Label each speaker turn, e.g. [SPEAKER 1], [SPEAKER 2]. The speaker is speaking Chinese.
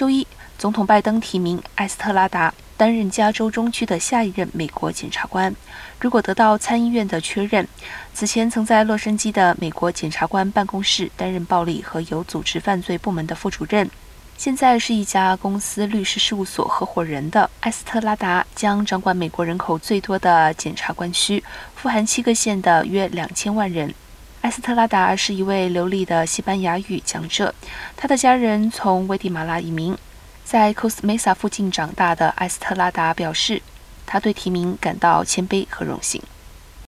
[SPEAKER 1] 周一，总统拜登提名埃斯特拉达担任加州中区的下一任美国检察官。如果得到参议院的确认，此前曾在洛杉矶的美国检察官办公室担任暴力和有组织犯罪部门的副主任，现在是一家公司律师事务所合伙人的埃斯特拉达将掌管美国人口最多的检察官区，富含七个县的约两千万人。埃斯特拉达是一位流利的西班牙语讲者，他的家人从危地马拉移民，在 Costa Mesa 附近长大的埃斯特拉达表示，他对提名感到谦卑和荣幸。